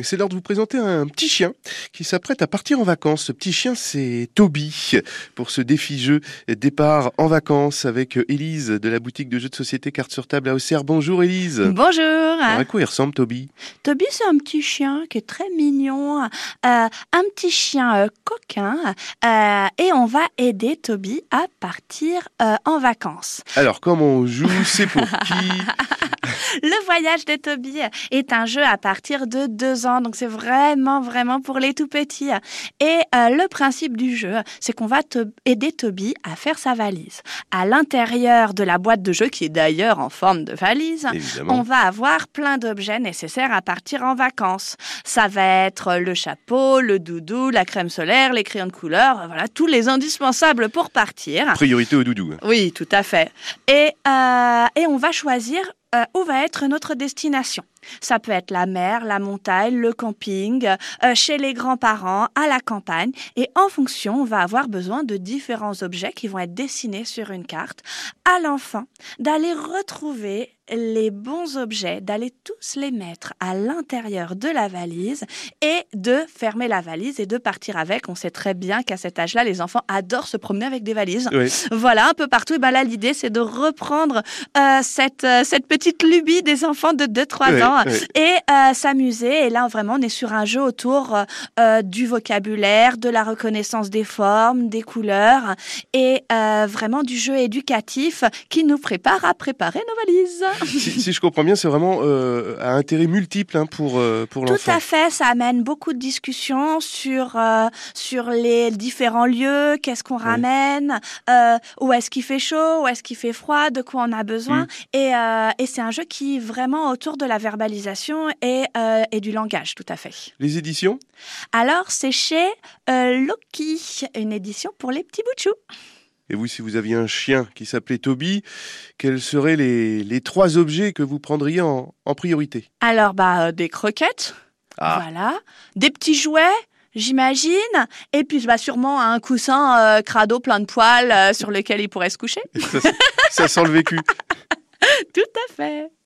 C'est l'heure de vous présenter un petit chien qui s'apprête à partir en vacances. Ce petit chien, c'est Toby pour ce défi jeu départ en vacances avec Élise de la boutique de jeux de société Cartes sur table à Auxerre. Bonjour Élise. Bonjour. à quoi il ressemble Toby? Toby, c'est un petit chien qui est très mignon, euh, un petit chien euh, coquin euh, et on va aider Toby à partir en vacances. Alors comment on joue? C'est pour qui? Le voyage de Toby est un jeu à partir de deux ans, donc c'est vraiment, vraiment pour les tout petits. Et euh, le principe du jeu, c'est qu'on va aider Toby à faire sa valise. À l'intérieur de la boîte de jeu, qui est d'ailleurs en forme de valise, on va avoir plein d'objets nécessaires à partir en vacances. Ça va être le chapeau, le doudou, la crème solaire, les crayons de couleur, voilà, tous les indispensables pour partir. Priorité au doudou. Oui, tout à fait. Et, euh, et on va choisir euh, où va être notre destination? Ça peut être la mer, la montagne, le camping, euh, chez les grands-parents, à la campagne. Et en fonction, on va avoir besoin de différents objets qui vont être dessinés sur une carte à l'enfant d'aller retrouver les bons objets, d'aller tous les mettre à l'intérieur de la valise et de fermer la valise et de partir avec. On sait très bien qu'à cet âge-là, les enfants adorent se promener avec des valises. Voilà, un peu partout. Et ben là, l'idée, c'est de reprendre euh, cette, euh, cette petite lubie des enfants de 2-3 ans et euh, s'amuser. Et là, vraiment, on est sur un jeu autour du vocabulaire, de la reconnaissance des formes, des couleurs et vraiment du jeu éducatif qui nous prépare à préparer nos valises si, je comprends bien, c'est vraiment euh, à intérêt multiple hein, pour, euh, pour l'enfant. Tout à fait, ça amène beaucoup de discussions sur, euh, sur les différents lieux, qu'est-ce qu'on ramène, où est-ce qu'il fait chaud, où est-ce qu'il fait froid, de quoi on a besoin. Mm. Et, et c'est un jeu qui est vraiment autour de la verbalisation et, et du langage, tout à fait. Les éditions? Alors, c'est chez Loki, une édition pour les petits bouts de chou. Et vous, si vous aviez un chien qui s'appelait Toby, quels seraient les, trois objets que vous prendriez en, priorité? Alors, bah, euh, des croquettes, ah. voilà, des petits jouets, j'imagine, et puis bah, sûrement un coussin euh, crado plein de poils euh, sur lequel il pourrait se coucher. ça sent le vécu. Tout à fait.